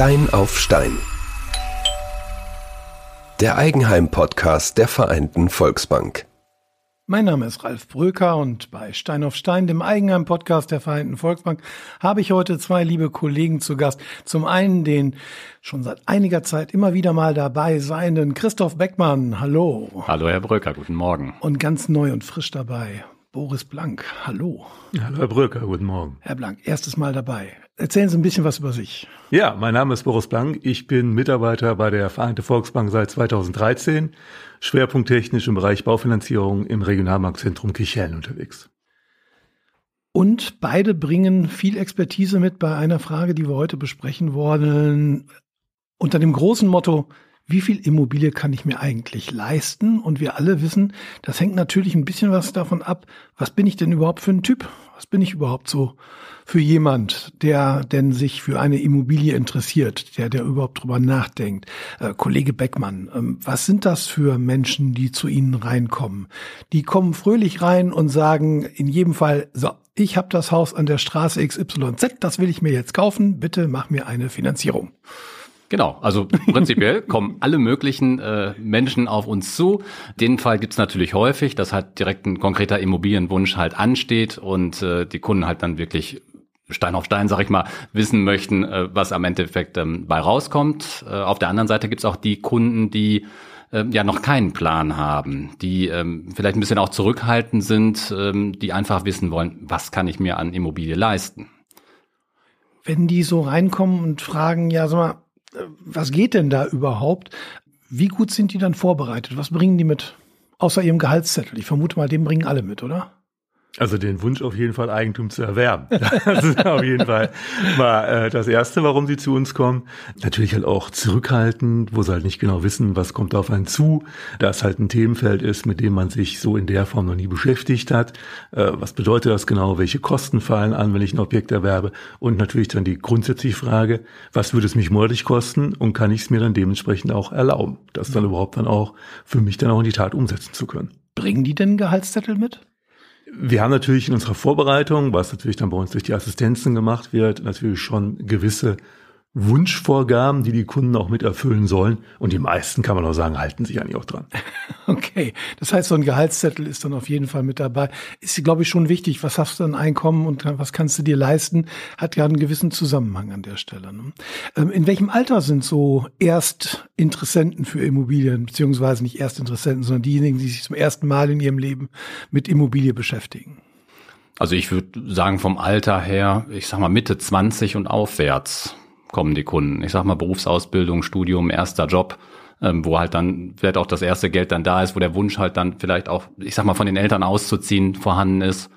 Stein auf Stein. Der Eigenheim-Podcast der Vereinten Volksbank. Mein Name ist Ralf Bröker und bei Stein auf Stein, dem Eigenheim-Podcast der Vereinten Volksbank, habe ich heute zwei liebe Kollegen zu Gast. Zum einen den schon seit einiger Zeit immer wieder mal dabei seienden Christoph Beckmann. Hallo. Hallo, Herr Bröker, guten Morgen. Und ganz neu und frisch dabei Boris Blank. Hallo. Hallo, Herr Bröker, guten Morgen. Herr Blank, erstes Mal dabei. Erzählen Sie ein bisschen was über sich. Ja, mein Name ist Boris Blank. Ich bin Mitarbeiter bei der Vereinte Volksbank seit 2013, schwerpunkttechnisch im Bereich Baufinanzierung im Regionalmarktzentrum Kichellen unterwegs. Und beide bringen viel Expertise mit bei einer Frage, die wir heute besprechen wollen, unter dem großen Motto, wie viel Immobilie kann ich mir eigentlich leisten? Und wir alle wissen, das hängt natürlich ein bisschen was davon ab, was bin ich denn überhaupt für ein Typ? Was bin ich überhaupt so für jemand, der denn sich für eine Immobilie interessiert, der, der überhaupt drüber nachdenkt? Äh, Kollege Beckmann, ähm, was sind das für Menschen, die zu Ihnen reinkommen? Die kommen fröhlich rein und sagen in jedem Fall, so, ich habe das Haus an der Straße XYZ, das will ich mir jetzt kaufen, bitte mach mir eine Finanzierung. Genau, also prinzipiell kommen alle möglichen äh, Menschen auf uns zu. Den Fall gibt's natürlich häufig, dass halt direkt ein konkreter Immobilienwunsch halt ansteht und äh, die Kunden halt dann wirklich Stein auf Stein, sag ich mal, wissen möchten, äh, was am Endeffekt ähm, bei rauskommt. Äh, auf der anderen Seite gibt's auch die Kunden, die äh, ja noch keinen Plan haben, die ähm, vielleicht ein bisschen auch zurückhaltend sind, ähm, die einfach wissen wollen, was kann ich mir an Immobilie leisten. Wenn die so reinkommen und fragen, ja, sag mal, was geht denn da überhaupt? Wie gut sind die dann vorbereitet? Was bringen die mit? Außer ihrem Gehaltszettel. Ich vermute mal, den bringen alle mit, oder? Also den Wunsch auf jeden Fall Eigentum zu erwerben. Das ist auf jeden Fall mal äh, das Erste, warum sie zu uns kommen. Natürlich halt auch zurückhaltend, wo sie halt nicht genau wissen, was kommt auf einen zu. Da es halt ein Themenfeld ist, mit dem man sich so in der Form noch nie beschäftigt hat. Äh, was bedeutet das genau? Welche Kosten fallen an, wenn ich ein Objekt erwerbe? Und natürlich dann die grundsätzliche Frage, was würde es mich monatlich kosten und kann ich es mir dann dementsprechend auch erlauben, das dann überhaupt dann auch für mich dann auch in die Tat umsetzen zu können. Bringen die denn Gehaltszettel mit? Wir haben natürlich in unserer Vorbereitung, was natürlich dann bei uns durch die Assistenzen gemacht wird, natürlich schon gewisse Wunschvorgaben, die die Kunden auch mit erfüllen sollen. Und die meisten, kann man auch sagen, halten sich eigentlich auch dran. Okay, das heißt, so ein Gehaltszettel ist dann auf jeden Fall mit dabei. Ist, glaube ich, schon wichtig. Was hast du an Einkommen und was kannst du dir leisten? Hat ja einen gewissen Zusammenhang an der Stelle. Ne? Ähm, in welchem Alter sind so Erstinteressenten für Immobilien, beziehungsweise nicht Erstinteressenten, sondern diejenigen, die sich zum ersten Mal in ihrem Leben mit Immobilie beschäftigen? Also ich würde sagen, vom Alter her, ich sag mal Mitte 20 und aufwärts kommen die Kunden. Ich sag mal Berufsausbildung, Studium, erster Job, ähm, wo halt dann vielleicht auch das erste Geld dann da ist, wo der Wunsch halt dann vielleicht auch, ich sag mal, von den Eltern auszuziehen vorhanden ist.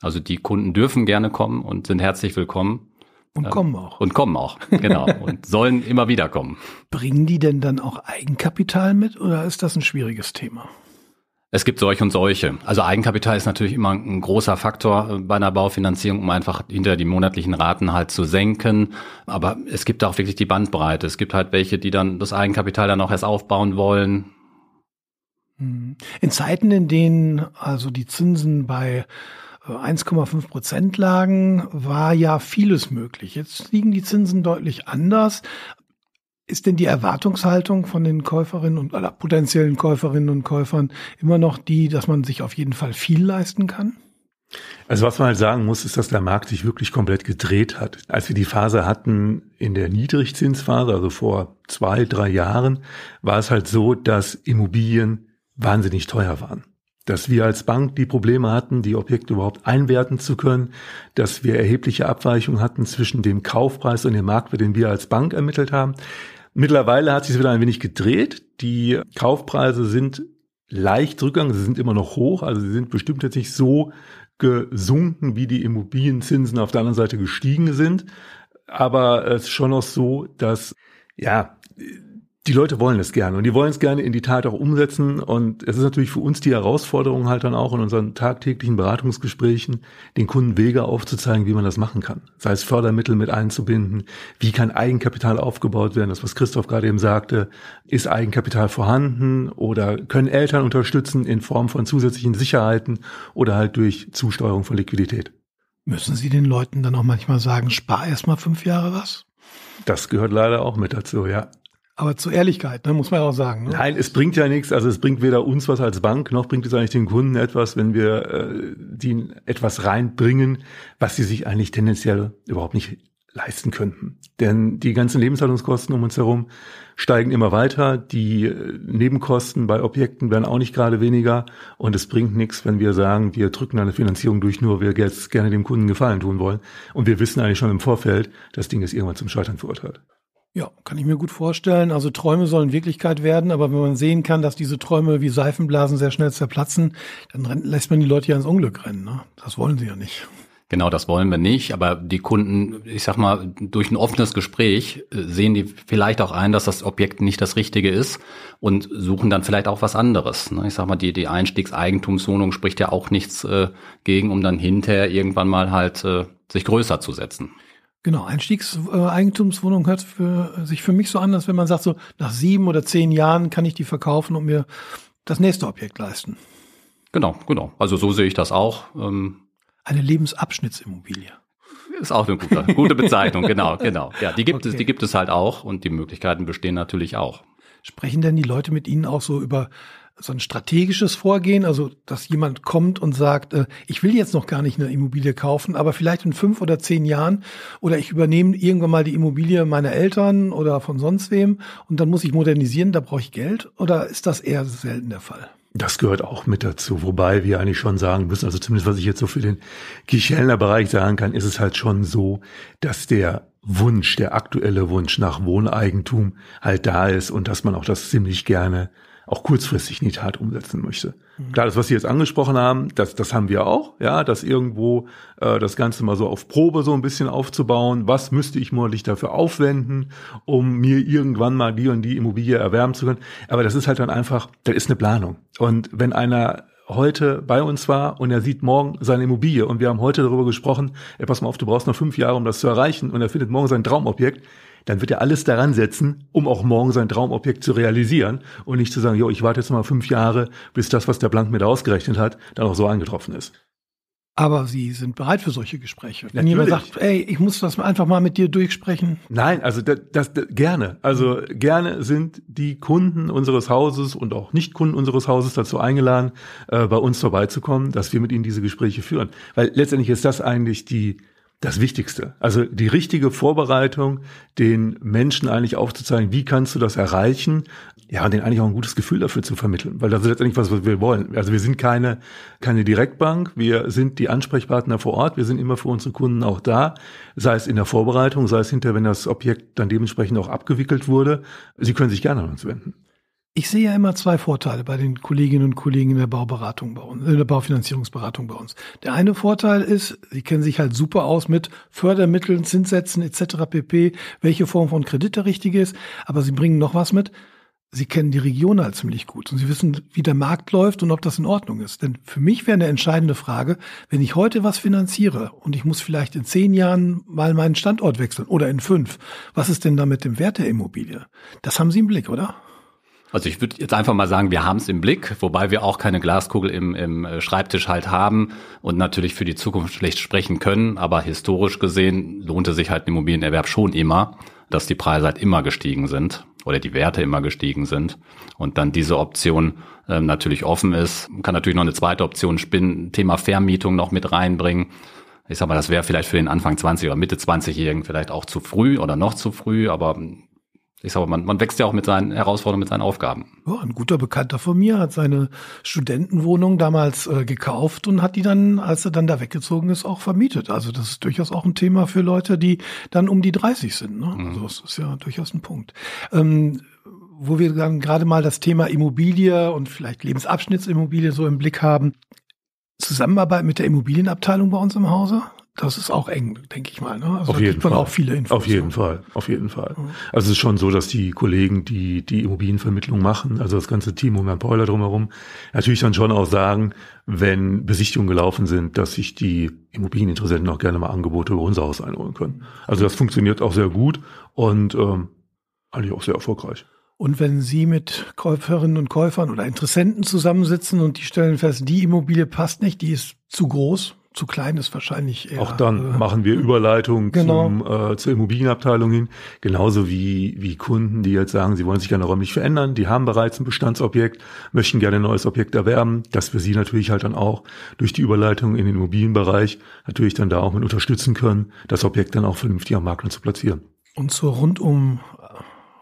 Also die Kunden dürfen gerne kommen und sind herzlich willkommen. Und ähm, kommen auch. Und kommen auch, genau. und sollen immer wieder kommen. Bringen die denn dann auch Eigenkapital mit oder ist das ein schwieriges Thema? Es gibt solche und solche. Also Eigenkapital ist natürlich immer ein großer Faktor äh, bei einer Baufinanzierung, um einfach hinter die monatlichen Raten halt zu senken. Aber es gibt auch wirklich die Bandbreite. Es gibt halt welche, die dann das Eigenkapital dann auch erst aufbauen wollen. Mhm. In Zeiten, in denen also die Zinsen bei 1,5 äh, Prozent lagen, war ja vieles möglich. Jetzt liegen die Zinsen deutlich anders. Ist denn die Erwartungshaltung von den Käuferinnen und aller potenziellen Käuferinnen und Käufern immer noch die, dass man sich auf jeden Fall viel leisten kann? Also was man halt sagen muss, ist, dass der Markt sich wirklich komplett gedreht hat. Als wir die Phase hatten in der Niedrigzinsphase, also vor zwei, drei Jahren, war es halt so, dass Immobilien wahnsinnig teuer waren dass wir als Bank die Probleme hatten, die Objekte überhaupt einwerten zu können, dass wir erhebliche Abweichungen hatten zwischen dem Kaufpreis und dem Marktwert, den wir als Bank ermittelt haben. Mittlerweile hat sich wieder ein wenig gedreht. Die Kaufpreise sind leicht rückgegangen, sie sind immer noch hoch, also sie sind bestimmt jetzt nicht so gesunken, wie die Immobilienzinsen auf der anderen Seite gestiegen sind. Aber es ist schon noch so, dass ja, die Leute wollen es gerne und die wollen es gerne in die Tat auch umsetzen. Und es ist natürlich für uns die Herausforderung halt dann auch in unseren tagtäglichen Beratungsgesprächen, den Kunden Wege aufzuzeigen, wie man das machen kann. Sei es Fördermittel mit einzubinden, wie kann Eigenkapital aufgebaut werden, das was Christoph gerade eben sagte, ist Eigenkapital vorhanden oder können Eltern unterstützen in Form von zusätzlichen Sicherheiten oder halt durch Zusteuerung von Liquidität. Müssen Sie den Leuten dann auch manchmal sagen, spar erst mal fünf Jahre was? Das gehört leider auch mit dazu, ja. Aber zur Ehrlichkeit, ne, muss man auch sagen. Ne? Nein, es bringt ja nichts. Also es bringt weder uns was als Bank, noch bringt es eigentlich den Kunden etwas, wenn wir äh, die etwas reinbringen, was sie sich eigentlich tendenziell überhaupt nicht leisten könnten. Denn die ganzen Lebenshaltungskosten um uns herum steigen immer weiter. Die äh, Nebenkosten bei Objekten werden auch nicht gerade weniger. Und es bringt nichts, wenn wir sagen, wir drücken eine Finanzierung durch, nur wir jetzt gerne dem Kunden Gefallen tun wollen. Und wir wissen eigentlich schon im Vorfeld, das Ding ist irgendwann zum Scheitern verurteilt. Ja, kann ich mir gut vorstellen. Also Träume sollen Wirklichkeit werden, aber wenn man sehen kann, dass diese Träume wie Seifenblasen sehr schnell zerplatzen, dann lässt man die Leute ja ins Unglück rennen. Ne? Das wollen sie ja nicht. Genau, das wollen wir nicht, aber die Kunden, ich sag mal, durch ein offenes Gespräch äh, sehen die vielleicht auch ein, dass das Objekt nicht das Richtige ist und suchen dann vielleicht auch was anderes. Ne? Ich sag mal, die, die Einstiegseigentumswohnung spricht ja auch nichts äh, gegen, um dann hinterher irgendwann mal halt äh, sich größer zu setzen. Genau, Einstiegseigentumswohnung hört für, sich für mich so an, als wenn man sagt, so nach sieben oder zehn Jahren kann ich die verkaufen und mir das nächste Objekt leisten. Genau, genau. Also so sehe ich das auch. Ähm, Eine Lebensabschnittsimmobilie. Ist auch eine gute, gute Bezeichnung, genau, genau. Ja, die gibt okay. es, die gibt es halt auch und die Möglichkeiten bestehen natürlich auch. Sprechen denn die Leute mit Ihnen auch so über so ein strategisches Vorgehen, also dass jemand kommt und sagt, äh, ich will jetzt noch gar nicht eine Immobilie kaufen, aber vielleicht in fünf oder zehn Jahren oder ich übernehme irgendwann mal die Immobilie meiner Eltern oder von sonst wem und dann muss ich modernisieren, da brauche ich Geld oder ist das eher selten der Fall? Das gehört auch mit dazu, wobei wir eigentlich schon sagen müssen, also zumindest was ich jetzt so für den Kichelner Bereich sagen kann, ist es halt schon so, dass der Wunsch, der aktuelle Wunsch nach Wohneigentum halt da ist und dass man auch das ziemlich gerne auch kurzfristig in die Tat umsetzen möchte. Mhm. Klar, das, was Sie jetzt angesprochen haben, das, das haben wir auch, ja, das irgendwo äh, das Ganze mal so auf Probe so ein bisschen aufzubauen. Was müsste ich monatlich dafür aufwenden, um mir irgendwann mal die und die Immobilie erwerben zu können? Aber das ist halt dann einfach, das ist eine Planung. Und wenn einer heute bei uns war und er sieht morgen seine Immobilie und wir haben heute darüber gesprochen, ey, pass mal auf, du brauchst noch fünf Jahre, um das zu erreichen und er findet morgen sein Traumobjekt, dann wird er alles daran setzen, um auch morgen sein Traumobjekt zu realisieren und nicht zu sagen, jo, ich warte jetzt mal fünf Jahre, bis das, was der Blank mir da ausgerechnet hat, dann auch so eingetroffen ist. Aber Sie sind bereit für solche Gespräche. Wenn Natürlich. jemand sagt, ey, ich muss das einfach mal mit dir durchsprechen. Nein, also das, das, das gerne. Also gerne sind die Kunden unseres Hauses und auch Nicht-Kunden unseres Hauses dazu eingeladen, äh, bei uns vorbeizukommen, dass wir mit ihnen diese Gespräche führen. Weil letztendlich ist das eigentlich die das Wichtigste. Also die richtige Vorbereitung, den Menschen eigentlich aufzuzeigen, wie kannst du das erreichen? Ja, und denen eigentlich auch ein gutes Gefühl dafür zu vermitteln, weil das ist letztendlich was, was wir wollen. Also wir sind keine, keine Direktbank, wir sind die Ansprechpartner vor Ort, wir sind immer für unsere Kunden auch da, sei es in der Vorbereitung, sei es hinterher, wenn das Objekt dann dementsprechend auch abgewickelt wurde. Sie können sich gerne an uns wenden. Ich sehe ja immer zwei Vorteile bei den Kolleginnen und Kollegen in der Bauberatung bei uns, in der Baufinanzierungsberatung bei uns. Der eine Vorteil ist, sie kennen sich halt super aus mit Fördermitteln, Zinssätzen etc. pp, welche Form von Kredit der richtige ist, aber sie bringen noch was mit. Sie kennen die Region halt ziemlich gut und sie wissen, wie der Markt läuft und ob das in Ordnung ist. Denn für mich wäre eine entscheidende Frage, wenn ich heute was finanziere und ich muss vielleicht in zehn Jahren mal meinen Standort wechseln oder in fünf, was ist denn da mit dem Wert der Immobilie? Das haben Sie im Blick, oder? Also ich würde jetzt einfach mal sagen, wir haben es im Blick, wobei wir auch keine Glaskugel im, im äh, Schreibtisch halt haben und natürlich für die Zukunft schlecht sprechen können. Aber historisch gesehen lohnte sich halt ein Immobilienerwerb schon immer, dass die Preise halt immer gestiegen sind oder die Werte immer gestiegen sind. Und dann diese Option ähm, natürlich offen ist. Man kann natürlich noch eine zweite Option spinnen, Thema Vermietung noch mit reinbringen. Ich sag mal, das wäre vielleicht für den Anfang 20 oder Mitte 20-Jährigen vielleicht auch zu früh oder noch zu früh, aber ich sage, man, man wächst ja auch mit seinen Herausforderungen, mit seinen Aufgaben. Ja, ein guter Bekannter von mir hat seine Studentenwohnung damals äh, gekauft und hat die dann, als er dann da weggezogen ist, auch vermietet. Also das ist durchaus auch ein Thema für Leute, die dann um die 30 sind. Ne? Mhm. Also das ist ja durchaus ein Punkt. Ähm, wo wir dann gerade mal das Thema Immobilie und vielleicht Lebensabschnittsimmobilie so im Blick haben. Zusammenarbeit mit der Immobilienabteilung bei uns im Hause? Das ist auch eng, denke ich mal. Ne? Also auf jeden Fall. auch viele Infos. Auf jeden Fall, auf jeden Fall. Mhm. Also es ist schon so, dass die Kollegen, die die Immobilienvermittlung machen, also das ganze Team um Herrn Peuler drumherum, natürlich dann schon auch sagen, wenn Besichtigungen gelaufen sind, dass sich die Immobilieninteressenten auch gerne mal Angebote über unser Haus einholen können. Also das funktioniert auch sehr gut und ähm, eigentlich auch sehr erfolgreich. Und wenn Sie mit Käuferinnen und Käufern oder Interessenten zusammensitzen und die stellen fest, die Immobilie passt nicht, die ist zu groß, zu klein ist wahrscheinlich eher. Auch dann äh, machen wir Überleitung genau. zum, äh, zur Immobilienabteilung hin. Genauso wie, wie Kunden, die jetzt sagen, sie wollen sich gerne räumlich verändern, die haben bereits ein Bestandsobjekt, möchten gerne ein neues Objekt erwerben, dass wir sie natürlich halt dann auch durch die Überleitung in den Immobilienbereich natürlich dann da auch mit unterstützen können, das Objekt dann auch vernünftig am Makler zu platzieren. Und zur rundum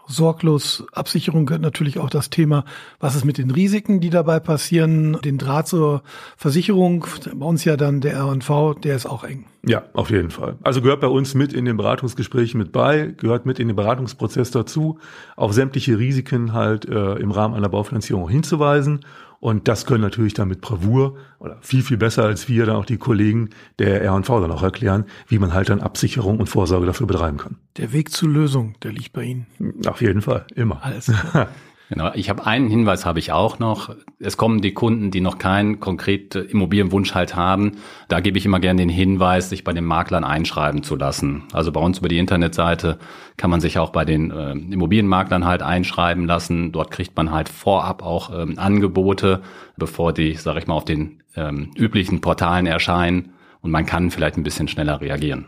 sorglos Absicherung gehört natürlich auch das Thema, was ist mit den Risiken, die dabei passieren. Den Draht zur Versicherung, bei uns ja dann der RNV, der ist auch eng. Ja, auf jeden Fall. Also gehört bei uns mit in den Beratungsgesprächen mit bei, gehört mit in den Beratungsprozess dazu, auf sämtliche Risiken halt äh, im Rahmen einer Baufinanzierung hinzuweisen und das können natürlich dann mit Bravour oder viel, viel besser als wir dann auch die Kollegen der R&V dann auch erklären, wie man halt dann Absicherung und Vorsorge dafür betreiben kann. Der Weg zur Lösung, der liegt bei Ihnen. Auf jeden Fall, immer. Alles klar. Genau, ich habe einen Hinweis habe ich auch noch. Es kommen die Kunden, die noch keinen konkreten Immobilienwunsch halt haben. Da gebe ich immer gerne den Hinweis, sich bei den Maklern einschreiben zu lassen. Also bei uns über die Internetseite kann man sich auch bei den äh, Immobilienmaklern halt einschreiben lassen. Dort kriegt man halt vorab auch ähm, Angebote, bevor die, sage ich mal, auf den ähm, üblichen Portalen erscheinen und man kann vielleicht ein bisschen schneller reagieren.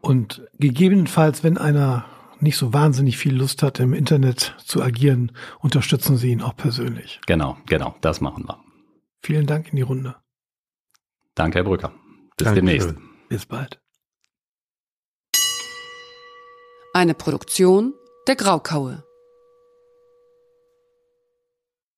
Und gegebenenfalls, wenn einer nicht so wahnsinnig viel Lust hat, im Internet zu agieren, unterstützen Sie ihn auch persönlich. Genau, genau, das machen wir. Vielen Dank in die Runde. Danke, Herr Brücker. Bis Dankeschön. demnächst. Bis bald. Eine Produktion der Graukaue.